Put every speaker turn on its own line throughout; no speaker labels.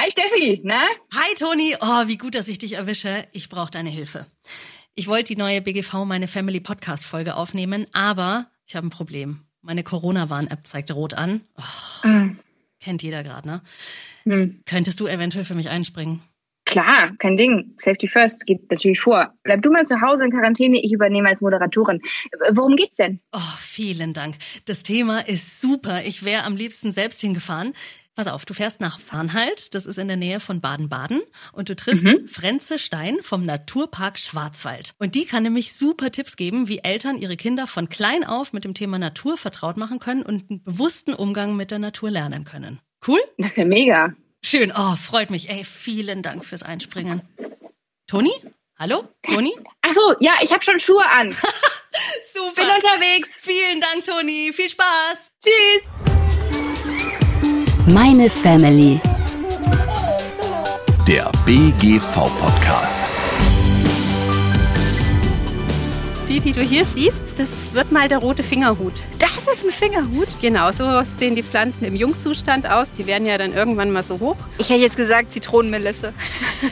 Hi Steffi, na?
Hi Toni, oh, wie gut, dass ich dich erwische. Ich brauche deine Hilfe. Ich wollte die neue BGV meine Family Podcast Folge aufnehmen, aber ich habe ein Problem. Meine Corona-Warn-App zeigt rot an. Oh, mm. Kennt jeder gerade, ne? Mm. Könntest du eventuell für mich einspringen?
Klar, kein Ding. Safety first geht natürlich vor. Bleib du mal zu Hause in Quarantäne, ich übernehme als Moderatorin. Worum geht's denn?
Oh, vielen Dank. Das Thema ist super. Ich wäre am liebsten selbst hingefahren. Pass auf, du fährst nach Farnhalt, das ist in der Nähe von Baden-Baden, und du triffst mhm. Frenze Stein vom Naturpark Schwarzwald. Und die kann nämlich super Tipps geben, wie Eltern ihre Kinder von klein auf mit dem Thema Natur vertraut machen können und einen bewussten Umgang mit der Natur lernen können. Cool?
Das ist ja mega.
Schön, oh, freut mich. Ey, vielen Dank fürs Einspringen. Toni? Hallo? Toni?
Ach so, ja, ich habe schon Schuhe an.
Super.
Bin unterwegs.
Vielen Dank, Toni. Viel Spaß.
Tschüss.
Meine Family.
Der BGV-Podcast.
Die, die du hier siehst, das wird mal der rote Fingerhut.
Das ist ein Fingerhut?
Genau, so sehen die Pflanzen im Jungzustand aus. Die werden ja dann irgendwann mal so hoch.
Ich hätte jetzt gesagt Zitronenmelisse.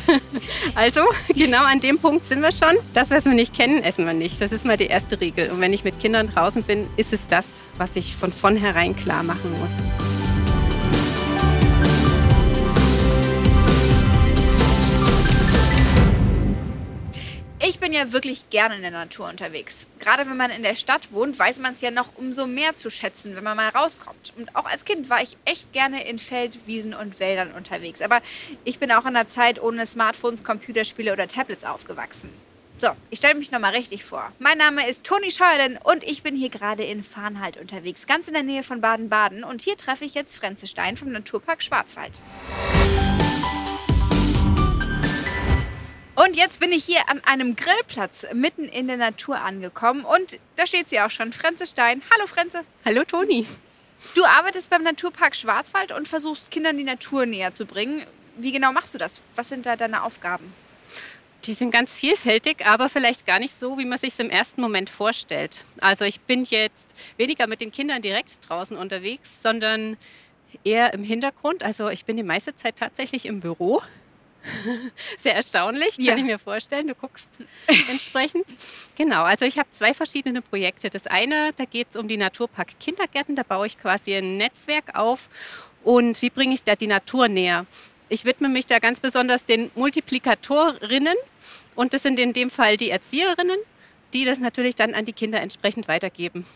also, genau an dem Punkt sind wir schon. Das, was wir nicht kennen, essen wir nicht. Das ist mal die erste Regel. Und wenn ich mit Kindern draußen bin, ist es das, was ich von vornherein klar machen muss.
Ich bin ja wirklich gerne in der Natur unterwegs. Gerade wenn man in der Stadt wohnt, weiß man es ja noch umso mehr zu schätzen, wenn man mal rauskommt. Und auch als Kind war ich echt gerne in Feld, Wiesen und Wäldern unterwegs. Aber ich bin auch in einer Zeit ohne Smartphones, Computerspiele oder Tablets aufgewachsen. So, ich stelle mich nochmal richtig vor. Mein Name ist Toni Scheuerlen und ich bin hier gerade in Farnhalt unterwegs, ganz in der Nähe von Baden-Baden. Und hier treffe ich jetzt Frenze Stein vom Naturpark Schwarzwald. Und jetzt bin ich hier an einem Grillplatz mitten in der Natur angekommen und da steht sie auch schon, Frenze Stein. Hallo Frenze.
Hallo Toni.
Du arbeitest beim Naturpark Schwarzwald und versuchst Kindern die Natur näher zu bringen. Wie genau machst du das? Was sind da deine Aufgaben?
Die sind ganz vielfältig, aber vielleicht gar nicht so, wie man sich im ersten Moment vorstellt. Also ich bin jetzt weniger mit den Kindern direkt draußen unterwegs, sondern eher im Hintergrund. Also ich bin die meiste Zeit tatsächlich im Büro Sehr erstaunlich, kann ja. ich mir vorstellen. Du guckst entsprechend. Genau, also ich habe zwei verschiedene Projekte. Das eine, da geht es um die Naturpark Kindergärten. Da baue ich quasi ein Netzwerk auf. Und wie bringe ich da die Natur näher? Ich widme mich da ganz besonders den Multiplikatorinnen. Und das sind in dem Fall die Erzieherinnen, die das natürlich dann an die Kinder entsprechend weitergeben.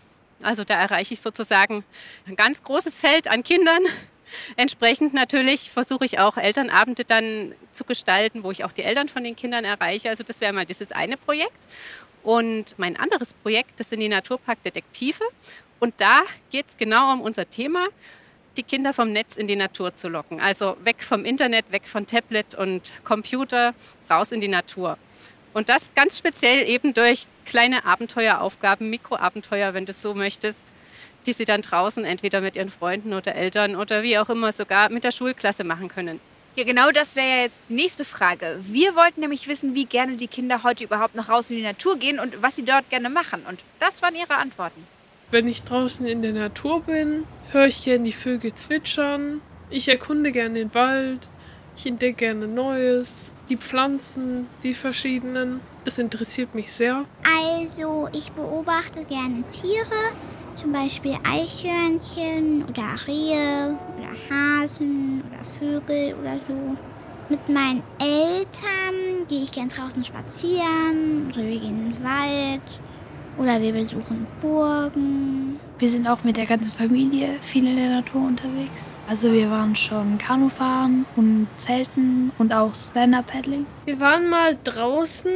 Also da erreiche ich sozusagen ein ganz großes Feld an Kindern, Entsprechend natürlich versuche ich auch Elternabende dann zu gestalten, wo ich auch die Eltern von den Kindern erreiche. Also das wäre mal dieses eine Projekt. Und mein anderes Projekt, das sind die Naturparkdetektive. Und da geht es genau um unser Thema, die Kinder vom Netz in die Natur zu locken. Also weg vom Internet, weg von Tablet und Computer, raus in die Natur. Und das ganz speziell eben durch kleine Abenteueraufgaben, Mikroabenteuer, wenn du es so möchtest, die sie dann draußen entweder mit ihren Freunden oder Eltern oder wie auch immer sogar mit der Schulklasse machen können.
Ja, genau das wäre ja jetzt die nächste Frage. Wir wollten nämlich wissen, wie gerne die Kinder heute überhaupt noch raus in die Natur gehen und was sie dort gerne machen. Und das waren ihre Antworten.
Wenn ich draußen in der Natur bin, höre ich gerne die Vögel zwitschern. Ich erkunde gerne den Wald. Ich entdecke gerne Neues. Die Pflanzen, die verschiedenen. Das interessiert mich sehr.
Also, ich beobachte gerne Tiere. Zum Beispiel Eichhörnchen oder Rehe oder Hasen oder Vögel oder so. Mit meinen Eltern gehe ich gern draußen spazieren oder wir gehen in den Wald oder wir besuchen Burgen.
Wir sind auch mit der ganzen Familie viel in der Natur unterwegs. Also wir waren schon Kanufahren und Zelten und auch Stand-Up-Paddling.
Wir waren mal draußen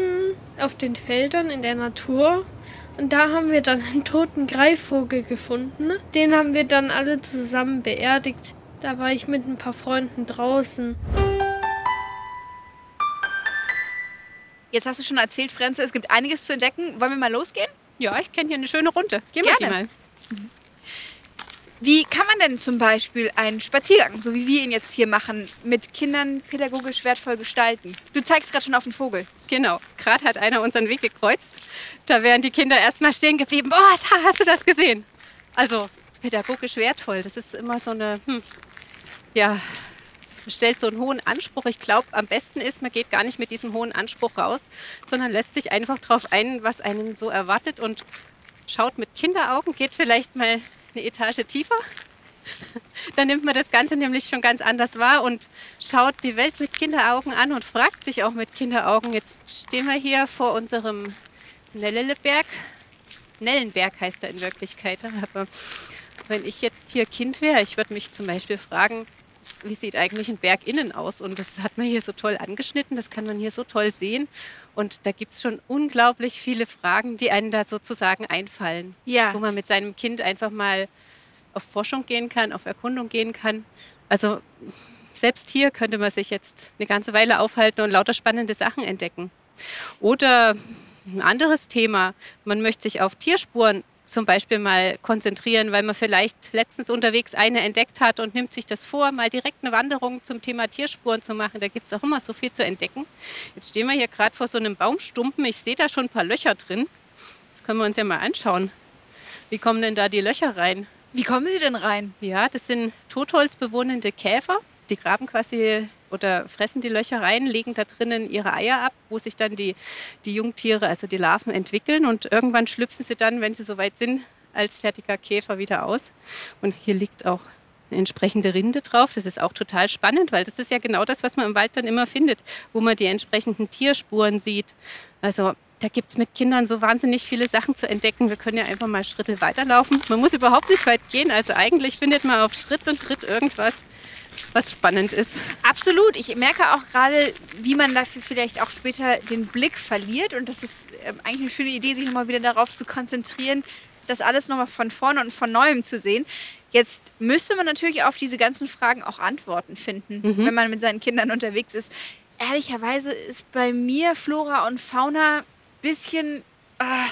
auf den Feldern in der Natur und da haben wir dann einen toten Greifvogel gefunden. Den haben wir dann alle zusammen beerdigt. Da war ich mit ein paar Freunden draußen.
Jetzt hast du schon erzählt, Frenze, es gibt einiges zu entdecken. Wollen wir mal losgehen?
Ja, ich kenne hier eine schöne Runde. Gehen wir die mal.
Wie kann man denn zum Beispiel einen Spaziergang, so wie wir ihn jetzt hier machen, mit Kindern pädagogisch wertvoll gestalten? Du zeigst gerade schon auf den Vogel.
Genau, gerade hat einer unseren Weg gekreuzt. Da wären die Kinder erstmal stehen geblieben. Boah, da hast du das gesehen. Also pädagogisch wertvoll, das ist immer so eine, hm, ja, stellt so einen hohen Anspruch. Ich glaube, am besten ist, man geht gar nicht mit diesem hohen Anspruch raus, sondern lässt sich einfach darauf ein, was einen so erwartet und schaut mit Kinderaugen, geht vielleicht mal eine Etage tiefer. Dann nimmt man das Ganze nämlich schon ganz anders wahr und schaut die Welt mit Kinderaugen an und fragt sich auch mit Kinderaugen. Jetzt stehen wir hier vor unserem Nelleleberg. Nellenberg heißt er in Wirklichkeit. Aber wenn ich jetzt hier Kind wäre, ich würde mich zum Beispiel fragen, wie sieht eigentlich ein Berg innen aus? Und das hat man hier so toll angeschnitten, das kann man hier so toll sehen. Und da gibt es schon unglaublich viele Fragen, die einem da sozusagen einfallen.
Ja.
Wo man mit seinem Kind einfach mal auf Forschung gehen kann, auf Erkundung gehen kann. Also selbst hier könnte man sich jetzt eine ganze Weile aufhalten und lauter spannende Sachen entdecken. Oder ein anderes Thema, man möchte sich auf Tierspuren zum Beispiel mal konzentrieren, weil man vielleicht letztens unterwegs eine entdeckt hat und nimmt sich das vor, mal direkt eine Wanderung zum Thema Tierspuren zu machen. Da gibt es auch immer so viel zu entdecken. Jetzt stehen wir hier gerade vor so einem Baumstumpen. Ich sehe da schon ein paar Löcher drin. Das können wir uns ja mal anschauen. Wie kommen denn da die Löcher rein?
Wie kommen Sie denn rein?
Ja, das sind totholzbewohnende Käfer. Die graben quasi oder fressen die Löcher rein, legen da drinnen ihre Eier ab, wo sich dann die, die Jungtiere, also die Larven, entwickeln. Und irgendwann schlüpfen sie dann, wenn sie soweit sind, als fertiger Käfer wieder aus. Und hier liegt auch eine entsprechende Rinde drauf. Das ist auch total spannend, weil das ist ja genau das, was man im Wald dann immer findet, wo man die entsprechenden Tierspuren sieht. Also da gibt es mit Kindern so wahnsinnig viele Sachen zu entdecken. Wir können ja einfach mal Schritte weiterlaufen. Man muss überhaupt nicht weit gehen. Also eigentlich findet man auf Schritt und Tritt irgendwas, was spannend ist.
Absolut. Ich merke auch gerade, wie man dafür vielleicht auch später den Blick verliert. Und das ist ähm, eigentlich eine schöne Idee, sich nochmal wieder darauf zu konzentrieren, das alles nochmal von vorne und von neuem zu sehen. Jetzt müsste man natürlich auf diese ganzen Fragen auch Antworten finden,
Mhm.
wenn man mit seinen Kindern unterwegs ist. Ehrlicherweise ist bei mir Flora und Fauna ein bisschen ah,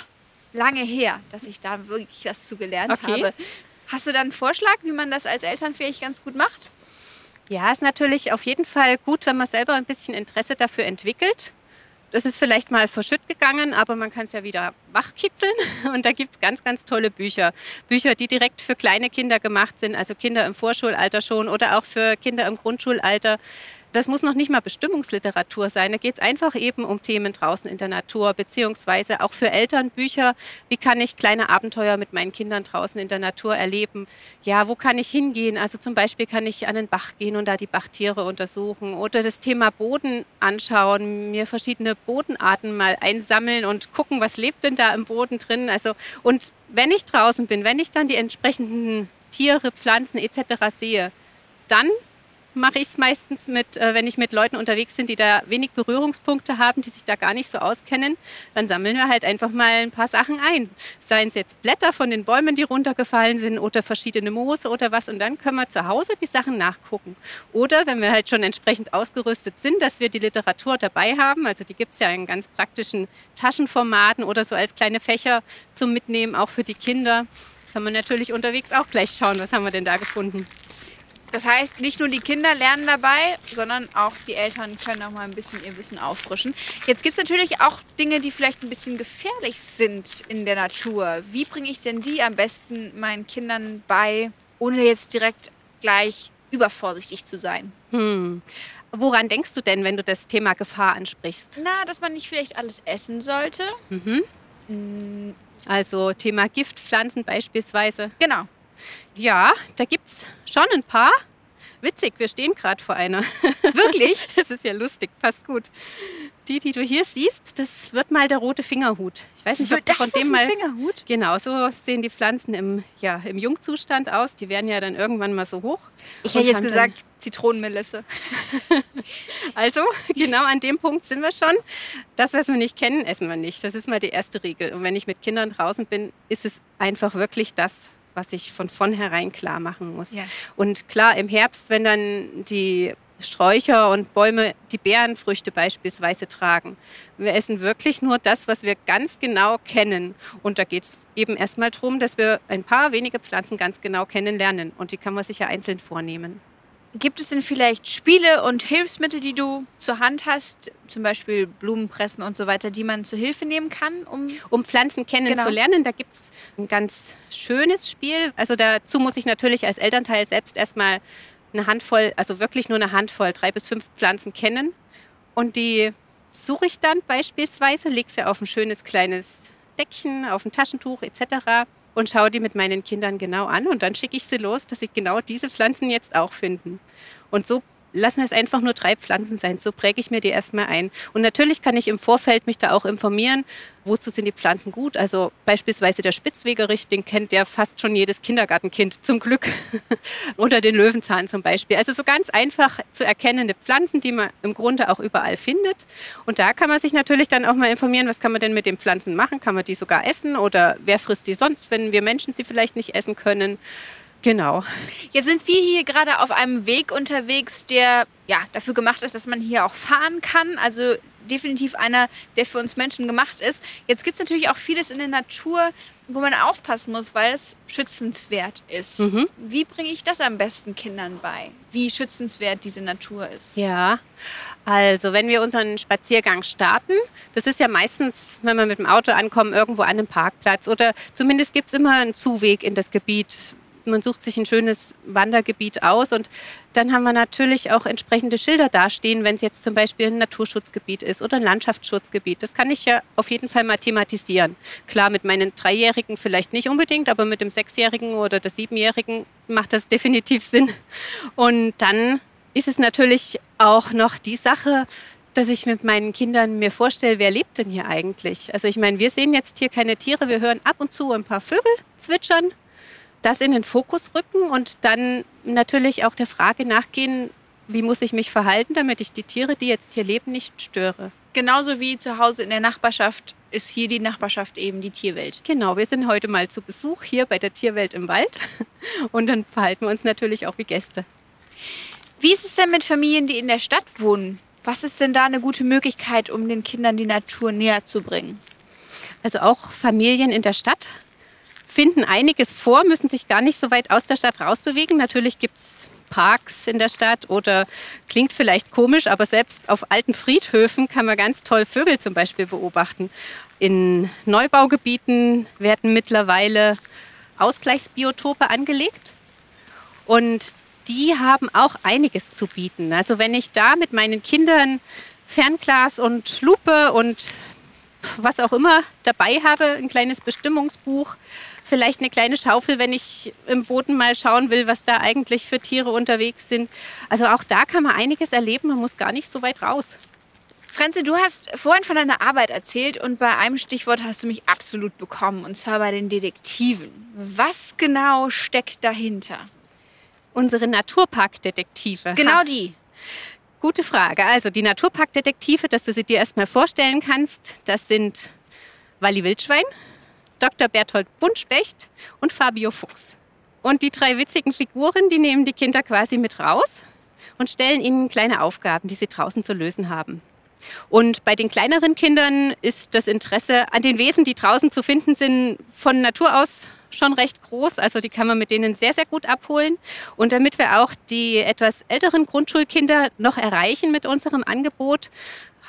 lange her, dass ich da wirklich was zu gelernt
Okay.
habe. Hast du da einen Vorschlag, wie man das als Eltern vielleicht ganz gut macht?
Ja, ist natürlich auf jeden Fall gut, wenn man selber ein bisschen Interesse dafür entwickelt. Das ist vielleicht mal verschütt gegangen, aber man kann es ja wieder wachkitzeln. Und da gibt's ganz, ganz tolle Bücher. Bücher, die direkt für kleine Kinder gemacht sind, also Kinder im Vorschulalter schon oder auch für Kinder im Grundschulalter. Das muss noch nicht mal Bestimmungsliteratur sein. Da geht's einfach eben um Themen draußen in der Natur, beziehungsweise auch für Eltern Bücher. Wie kann ich kleine Abenteuer mit meinen Kindern draußen in der Natur erleben? Ja, wo kann ich hingehen? Also zum Beispiel kann ich an den Bach gehen und da die Bachtiere untersuchen oder das Thema Boden anschauen, mir verschiedene Bodenarten mal einsammeln und gucken, was lebt denn da im Boden drin. Also und wenn ich draußen bin, wenn ich dann die entsprechenden Tiere, Pflanzen etc. sehe, dann mache ich es meistens mit, äh, wenn ich mit Leuten unterwegs bin, die da wenig Berührungspunkte haben, die sich da gar nicht so auskennen, dann sammeln wir halt einfach mal ein paar Sachen ein. Seien es jetzt Blätter von den Bäumen, die runtergefallen sind oder verschiedene Moose oder was und dann können wir zu Hause die Sachen nachgucken. Oder wenn wir halt schon entsprechend ausgerüstet sind, dass wir die Literatur dabei haben, also die gibt's ja in ganz praktischen Taschenformaten oder so als kleine Fächer zum Mitnehmen, auch für die Kinder, kann man natürlich unterwegs auch gleich schauen, was haben wir denn da gefunden.
Das heißt, nicht nur die Kinder lernen dabei, sondern auch die Eltern können auch mal ein bisschen ihr Wissen auffrischen. Jetzt gibt es natürlich auch Dinge, die vielleicht ein bisschen gefährlich sind in der Natur. Wie bringe ich denn die am besten meinen Kindern bei, ohne jetzt direkt gleich übervorsichtig zu sein?
Hm. Woran denkst du denn, wenn du das Thema Gefahr ansprichst?
Na, dass man nicht vielleicht alles essen sollte.
Also Thema Giftpflanzen beispielsweise.
Genau.
Ja, da gibt's schon ein paar. Witzig, wir stehen gerade vor einer.
Wirklich?
Das ist ja lustig, passt gut. Die, die du hier siehst, das wird mal der rote Fingerhut. Ich weiß nicht, ob du
Das
von
ist
dem
ein
mal.
Fingerhut?
Genau, so sehen die Pflanzen im, ja, im Jungzustand aus. Die werden ja dann irgendwann mal so hoch.
Ich hätte jetzt gesagt Zitronenmelisse.
Also, genau an dem Punkt sind wir schon. Das, was wir nicht kennen, essen wir nicht. Das ist mal die erste Regel. Und wenn ich mit Kindern draußen bin, ist es einfach wirklich das, was ich von vornherein klar machen muss.
Ja.
Und klar, im Herbst, wenn dann die Sträucher und Bäume die Beerenfrüchte beispielsweise tragen. Wir essen wirklich nur das, was wir ganz genau kennen. Und da geht es eben erstmal darum, dass wir ein paar wenige Pflanzen ganz genau kennenlernen. Und die kann man sich ja einzeln vornehmen.
Gibt es denn vielleicht Spiele und Hilfsmittel, die du zur Hand hast, zum Beispiel Blumenpressen und so weiter, die man zur Hilfe nehmen kann, um
um Pflanzen kennenzulernen. Da gibt es ein ganz schönes Spiel. Also dazu muss ich natürlich als Elternteil selbst erstmal eine Handvoll, also wirklich nur eine Handvoll, drei bis fünf Pflanzen kennen. Und die suche ich dann beispielsweise, lege sie auf ein schönes kleines Deckchen, auf ein Taschentuch etc. und schaue die mit meinen Kindern genau an. Und dann schicke ich sie los, dass sie genau diese Pflanzen jetzt auch finden. Und so lassen wir es einfach nur drei Pflanzen sein. So präge ich mir die erstmal ein. Und natürlich kann ich im Vorfeld mich da auch informieren, wozu sind die Pflanzen gut. Also beispielsweise der Spitzwegerich, den kennt ja fast schon jedes Kindergartenkind zum Glück. Oder den Löwenzahn zum Beispiel. Also so ganz einfach zu erkennende Pflanzen, die man im Grunde auch überall findet. Und da kann man sich natürlich dann auch mal informieren, was kann man denn mit den Pflanzen machen? Kann man die sogar essen? Oder wer frisst die sonst, wenn wir Menschen sie vielleicht nicht essen können? Genau.
Jetzt sind wir hier gerade auf einem Weg unterwegs, der ja dafür gemacht ist, dass man hier auch fahren kann. Also definitiv einer, der für uns Menschen gemacht ist. Jetzt gibt es natürlich auch vieles in der Natur, wo man aufpassen muss, weil es schützenswert ist.
Mhm.
Wie bringe ich das am besten Kindern bei? Wie schützenswert diese Natur ist?
Ja, also wenn wir unseren Spaziergang starten, das ist ja meistens, wenn wir mit dem Auto ankommen, irgendwo an einem Parkplatz oder zumindest gibt es immer einen Zuweg in das Gebiet, man sucht sich ein schönes Wandergebiet aus und dann haben wir natürlich auch entsprechende Schilder dastehen, wenn es jetzt zum Beispiel ein Naturschutzgebiet ist oder ein Landschaftsschutzgebiet. Das kann ich ja auf jeden Fall mal thematisieren. Klar, mit meinen Dreijährigen vielleicht nicht unbedingt, aber mit dem Sechsjährigen oder der Siebenjährigen macht das definitiv Sinn. Und dann ist es natürlich auch noch die Sache, dass ich mit meinen Kindern mir vorstelle, wer lebt denn hier eigentlich? Also ich meine, wir sehen jetzt hier keine Tiere, wir hören ab und zu ein paar Vögel zwitschern, das in den Fokus rücken und dann natürlich auch der Frage nachgehen, wie muss ich mich verhalten, damit ich die Tiere, die jetzt hier leben, nicht störe.
Genauso wie zu Hause in der Nachbarschaft ist hier die Nachbarschaft eben die Tierwelt.
Genau, wir sind heute mal zu Besuch hier bei der Tierwelt im Wald und dann verhalten wir uns natürlich auch wie Gäste.
Wie ist es denn mit Familien, die in der Stadt wohnen? Was ist denn da eine gute Möglichkeit, um den Kindern die Natur näher zu bringen?
Also auch Familien in der Stadt finden einiges vor, müssen sich gar nicht so weit aus der Stadt rausbewegen. Natürlich gibt es Parks in der Stadt oder klingt vielleicht komisch, aber selbst auf alten Friedhöfen kann man ganz toll Vögel zum Beispiel beobachten. In Neubaugebieten werden mittlerweile Ausgleichsbiotope angelegt und die haben auch einiges zu bieten. Also wenn ich da mit meinen Kindern Fernglas und Lupe und was auch immer dabei habe, ein kleines Bestimmungsbuch, vielleicht eine kleine Schaufel, wenn ich im Boden mal schauen will, was da eigentlich für Tiere unterwegs sind. Also auch da kann man einiges erleben, man muss gar nicht so weit raus.
Franzi, du hast vorhin von deiner Arbeit erzählt und bei einem Stichwort hast du mich absolut bekommen, und zwar bei den Detektiven. Was genau steckt dahinter?
Unsere Naturparkdetektive.
Genau die.
Gute Frage. Also die Naturparkdetektive, dass du sie dir erstmal vorstellen kannst, das sind Walli Wildschwein, Dr. Berthold Buntspecht und Fabio Fuchs. Und die drei witzigen Figuren, die nehmen die Kinder quasi mit raus und stellen ihnen kleine Aufgaben, die sie draußen zu lösen haben. Und bei den kleineren Kindern ist das Interesse an den Wesen, die draußen zu finden sind, von Natur aus schon recht groß. Also die kann man mit denen sehr, sehr gut abholen. Und damit wir auch die etwas älteren Grundschulkinder noch erreichen mit unserem Angebot,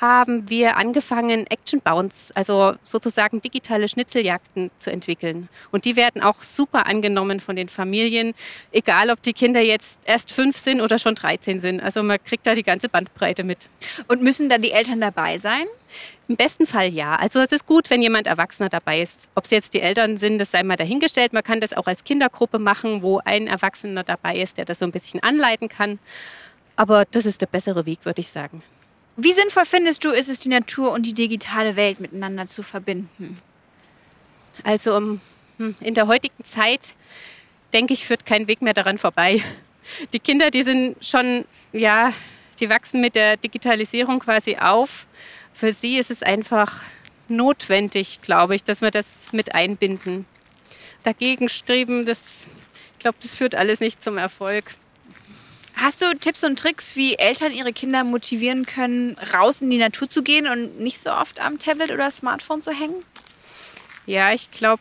haben wir angefangen, Action Bounce, also sozusagen digitale Schnitzeljagden zu entwickeln. Und die werden auch super angenommen von den Familien, egal ob die Kinder jetzt erst fünf sind oder schon 13 sind. Also man kriegt da die ganze Bandbreite mit.
Und müssen dann die Eltern dabei sein?
Im besten Fall ja. Also es ist gut, wenn jemand Erwachsener dabei ist. Ob es jetzt die Eltern sind, das sei mal dahingestellt. Man kann das auch als Kindergruppe machen, wo ein Erwachsener dabei ist, der das so ein bisschen anleiten kann. Aber das ist der bessere Weg, würde ich sagen.
Wie sinnvoll findest du, ist es, die Natur und die digitale Welt miteinander zu verbinden?
Also hm, in der heutigen Zeit, denke ich, führt kein Weg mehr daran vorbei. Die Kinder, die sind schon, ja, die wachsen mit der Digitalisierung quasi auf. Für sie ist es einfach notwendig, glaube ich, dass wir das mit einbinden. Dagegen streben, das, ich glaube, das führt alles nicht zum Erfolg.
Hast du Tipps und Tricks, wie Eltern ihre Kinder motivieren können, raus in die Natur zu gehen und nicht so oft am Tablet oder Smartphone zu hängen?
Ja, ich glaube,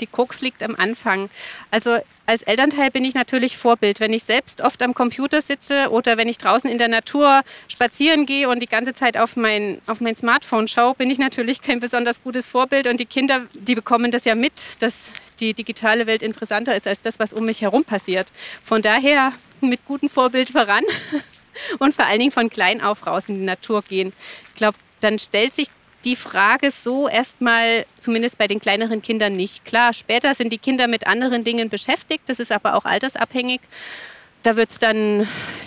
die Krux liegt am Anfang. Also als Elternteil bin ich natürlich Vorbild. Wenn ich selbst oft am Computer sitze oder wenn ich draußen in der Natur spazieren gehe und die ganze Zeit auf mein, auf mein Smartphone schaue, bin ich natürlich kein besonders gutes Vorbild. Und die Kinder, die bekommen das ja mit, dass die digitale Welt interessanter ist als das, was um mich herum passiert. Von daher mit gutem Vorbild voran und vor allen Dingen von klein auf raus in die Natur gehen. Ich glaube, dann stellt sich die Frage so erstmal, zumindest bei den kleineren Kindern nicht. Klar, später sind die Kinder mit anderen Dingen beschäftigt, das ist aber auch altersabhängig. Da wird es dann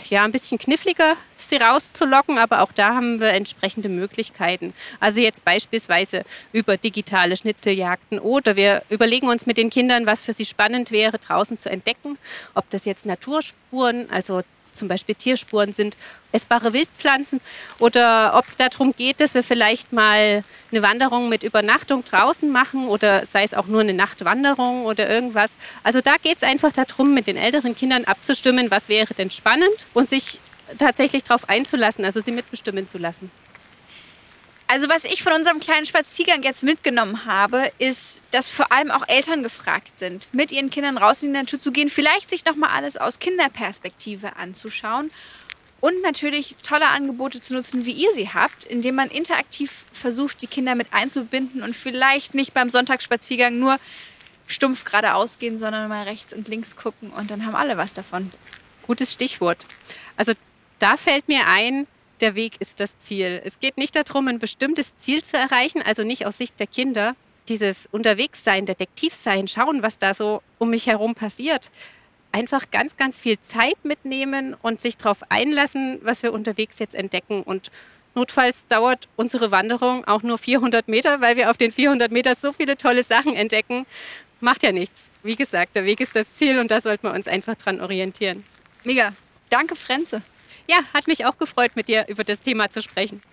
ja ein bisschen kniffliger, sie rauszulocken, aber auch da haben wir entsprechende Möglichkeiten. Also jetzt beispielsweise über digitale Schnitzeljagden oder wir überlegen uns mit den Kindern, was für sie spannend wäre, draußen zu entdecken. Ob das jetzt Naturspuren, also zum Beispiel Tierspuren sind, essbare Wildpflanzen oder ob es darum geht, dass wir vielleicht mal eine Wanderung mit Übernachtung draußen machen oder sei es auch nur eine Nachtwanderung oder irgendwas. Also da geht es einfach darum, mit den älteren Kindern abzustimmen, was wäre denn spannend und sich tatsächlich darauf einzulassen, also sie mitbestimmen zu lassen.
Also was ich von unserem kleinen Spaziergang jetzt mitgenommen habe, ist, dass vor allem auch Eltern gefragt sind, mit ihren Kindern raus in die Natur zu gehen, vielleicht sich noch mal alles aus Kinderperspektive anzuschauen und natürlich tolle Angebote zu nutzen, wie ihr sie habt, indem man interaktiv versucht, die Kinder mit einzubinden und vielleicht nicht beim Sonntagsspaziergang nur stumpf geradeaus gehen, sondern mal rechts und links gucken und dann haben alle was davon.
Gutes Stichwort. Also da fällt mir ein, der Weg ist das Ziel. Es geht nicht darum, ein bestimmtes Ziel zu erreichen, also nicht aus Sicht der Kinder. Dieses Unterwegssein, Detektivsein, schauen, was da so um mich herum passiert. Einfach ganz, ganz viel Zeit mitnehmen und sich darauf einlassen, was wir unterwegs jetzt entdecken. Und notfalls dauert unsere Wanderung auch nur 400 Meter, weil wir auf den 400 Metern so viele tolle Sachen entdecken. Macht ja nichts. Wie gesagt, der Weg ist das Ziel und da sollten wir uns einfach dran orientieren.
Mega. Danke, Frenze.
Ja, hat mich auch gefreut, mit dir über das Thema zu sprechen.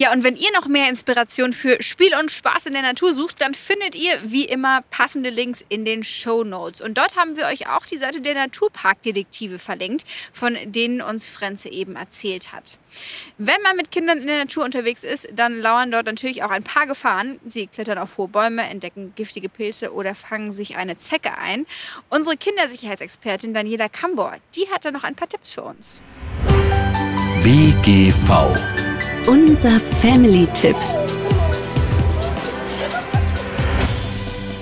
Ja, und wenn ihr noch mehr Inspiration für Spiel und Spaß in der Natur sucht, dann findet ihr wie immer passende Links in den Show Notes. Und dort haben wir euch auch die Seite der Naturparkdetektive verlinkt, von denen uns Frenze eben erzählt hat. Wenn man mit Kindern in der Natur unterwegs ist, dann lauern dort natürlich auch ein paar Gefahren. Sie klettern auf hohe Bäume, entdecken giftige Pilze oder fangen sich eine Zecke ein. Unsere Kindersicherheitsexpertin Daniela Kambor, die hat da noch ein paar Tipps für uns.
BGV
unser Family-Tipp.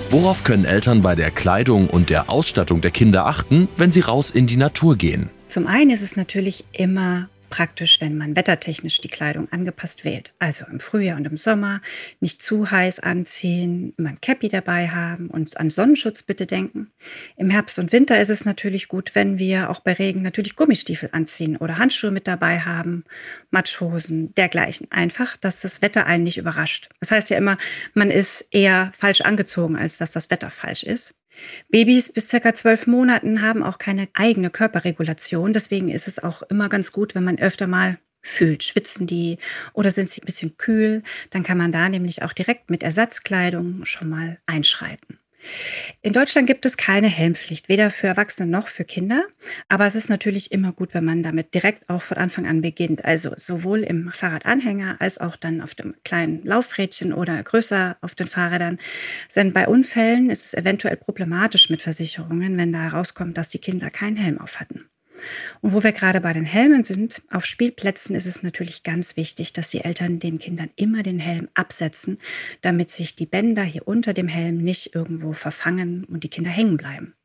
Worauf können Eltern bei der Kleidung und der Ausstattung der Kinder achten, wenn sie raus in die Natur gehen?
Zum einen ist es natürlich immer praktisch, wenn man wettertechnisch die Kleidung angepasst wählt. Also im Frühjahr und im Sommer nicht zu heiß anziehen, immer ein Cappy dabei haben und an Sonnenschutz bitte denken. Im Herbst und Winter ist es natürlich gut, wenn wir auch bei Regen natürlich Gummistiefel anziehen oder Handschuhe mit dabei haben, Matschhosen, dergleichen. Einfach, dass das Wetter einen nicht überrascht. Das heißt ja immer, man ist eher falsch angezogen, als dass das Wetter falsch ist. Babys bis circa zwölf Monaten haben auch keine eigene Körperregulation. Deswegen ist es auch immer ganz gut, wenn man öfter mal fühlt. Schwitzen die oder sind sie ein bisschen kühl? Dann kann man da nämlich auch direkt mit Ersatzkleidung schon mal einschreiten. In Deutschland gibt es keine Helmpflicht, weder für Erwachsene noch für Kinder. Aber es ist natürlich immer gut, wenn man damit direkt auch von Anfang an beginnt. Also sowohl im Fahrradanhänger als auch dann auf dem kleinen Laufrädchen oder größer auf den Fahrrädern. Denn bei Unfällen ist es eventuell problematisch mit Versicherungen, wenn da herauskommt, dass die Kinder keinen Helm auf hatten. Und wo wir gerade bei den Helmen sind, auf Spielplätzen ist es natürlich ganz wichtig, dass die Eltern den Kindern immer den Helm absetzen, damit sich die Bänder hier unter dem Helm nicht irgendwo verfangen und die Kinder hängen bleiben.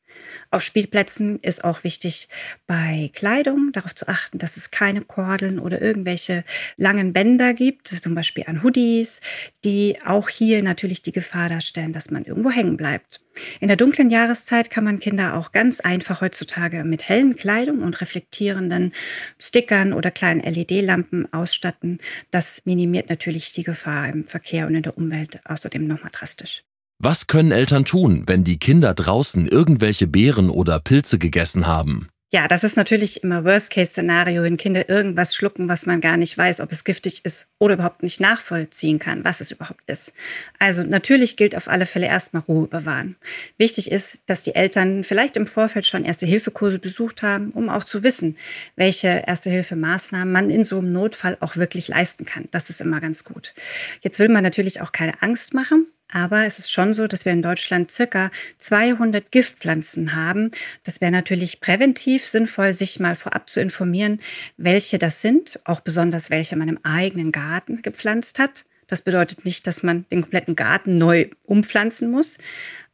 Auf Spielplätzen ist auch wichtig, bei Kleidung darauf zu achten, dass es keine Kordeln oder irgendwelche langen Bänder gibt, zum Beispiel an Hoodies, die auch hier natürlich die Gefahr darstellen, dass man irgendwo hängen bleibt. In der dunklen Jahreszeit kann man Kinder auch ganz einfach heutzutage mit hellen Kleidung und reflektierenden Stickern oder kleinen LED-Lampen ausstatten. Das minimiert natürlich die Gefahr im Verkehr und in der Umwelt außerdem nochmal drastisch.
Was können Eltern tun, wenn die Kinder draußen irgendwelche Beeren oder Pilze gegessen haben?
Ja, das ist natürlich immer Worst-Case-Szenario, wenn Kinder irgendwas schlucken, was man gar nicht weiß, ob es giftig ist oder überhaupt nicht nachvollziehen kann, was es überhaupt ist. Also natürlich gilt auf alle Fälle erstmal Ruhe bewahren. Wichtig ist, dass die Eltern vielleicht im Vorfeld schon Erste-Hilfe-Kurse besucht haben, um auch zu wissen, welche Erste-Hilfe-Maßnahmen man in so einem Notfall auch wirklich leisten kann. Das ist immer ganz gut. Jetzt will man natürlich auch keine Angst machen. Aber es ist schon so, dass wir in Deutschland circa 200 Giftpflanzen haben. Das wäre natürlich präventiv sinnvoll, sich mal vorab zu informieren, welche das sind, auch besonders welche man im eigenen Garten gepflanzt hat. Das bedeutet nicht, dass man den kompletten Garten neu umpflanzen muss,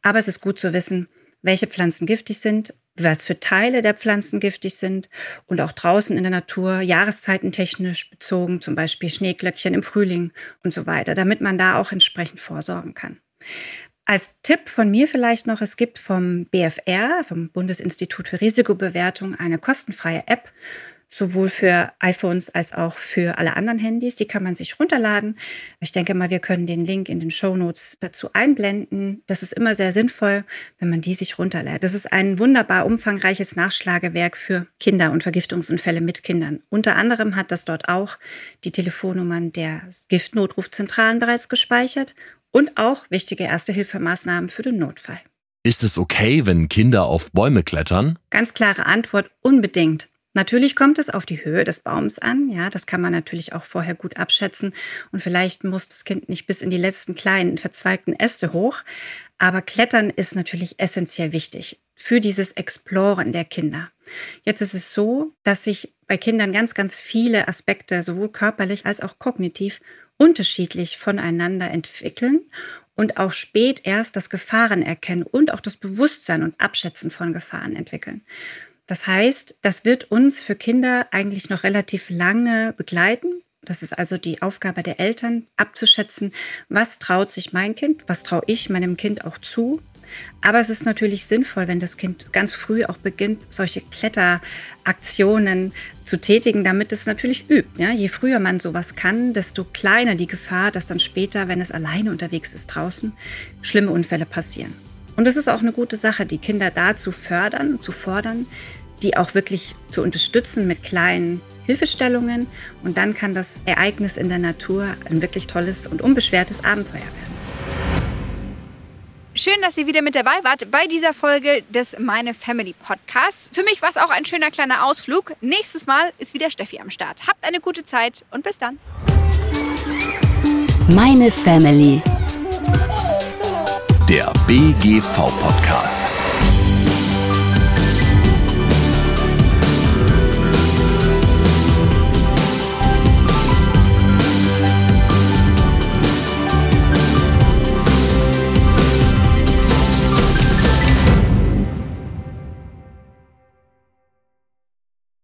aber es ist gut zu wissen, welche Pflanzen giftig sind, was für Teile der Pflanzen giftig sind und auch draußen in der Natur, jahreszeitentechnisch bezogen, zum Beispiel Schneeglöckchen im Frühling und so weiter, damit man da auch entsprechend vorsorgen kann. Als Tipp von mir vielleicht noch, es gibt vom BFR, vom Bundesinstitut für Risikobewertung, eine kostenfreie App, sowohl für iPhones als auch für alle anderen Handys. Die kann man sich runterladen. Ich denke mal, wir können den Link in den Show Notes dazu einblenden. Das ist immer sehr sinnvoll, wenn man die sich runterlädt. Das ist ein wunderbar umfangreiches Nachschlagewerk für Kinder und Vergiftungsunfälle mit Kindern. Unter anderem hat das dort auch die Telefonnummern der Giftnotrufzentralen bereits gespeichert und auch wichtige Erste-Hilfemaßnahmen für den Notfall.
Ist es okay, wenn Kinder auf Bäume klettern?
Ganz klare Antwort, unbedingt. Natürlich kommt es auf die Höhe des Baums an. Ja, das kann man natürlich auch vorher gut abschätzen. Und vielleicht muss das Kind nicht bis in die letzten kleinen verzweigten Äste hoch. Aber Klettern ist natürlich essentiell wichtig für dieses Exploren der Kinder. Jetzt ist es so, dass sich bei Kindern ganz, ganz viele Aspekte, sowohl körperlich als auch kognitiv, unterschiedlich voneinander entwickeln und auch spät erst das Gefahrenerkennen und auch das Bewusstsein und Abschätzen von Gefahren entwickeln. Das heißt, das wird uns für Kinder eigentlich noch relativ lange begleiten. Das ist also die Aufgabe der Eltern, abzuschätzen, was traut sich mein Kind, was traue ich meinem Kind auch zu. Aber es ist natürlich sinnvoll, wenn das Kind ganz früh auch beginnt, solche Kletteraktionen zu tätigen, damit es natürlich übt. Ja? Je früher man sowas kann, desto kleiner die Gefahr, dass dann später, wenn es alleine unterwegs ist draußen, schlimme Unfälle passieren. Und es ist auch eine gute Sache, die Kinder dazu fördern, zu fordern, die auch wirklich zu unterstützen mit kleinen Hilfestellungen. Und dann kann das Ereignis in der Natur ein wirklich tolles und unbeschwertes Abenteuer werden.
Schön, dass ihr wieder mit dabei wart bei dieser Folge des Meine Family Podcasts. Für mich war es auch ein schöner kleiner Ausflug. Nächstes Mal ist wieder Steffi am Start. Habt eine gute Zeit und bis dann.
Meine Family.
Der BGV Podcast.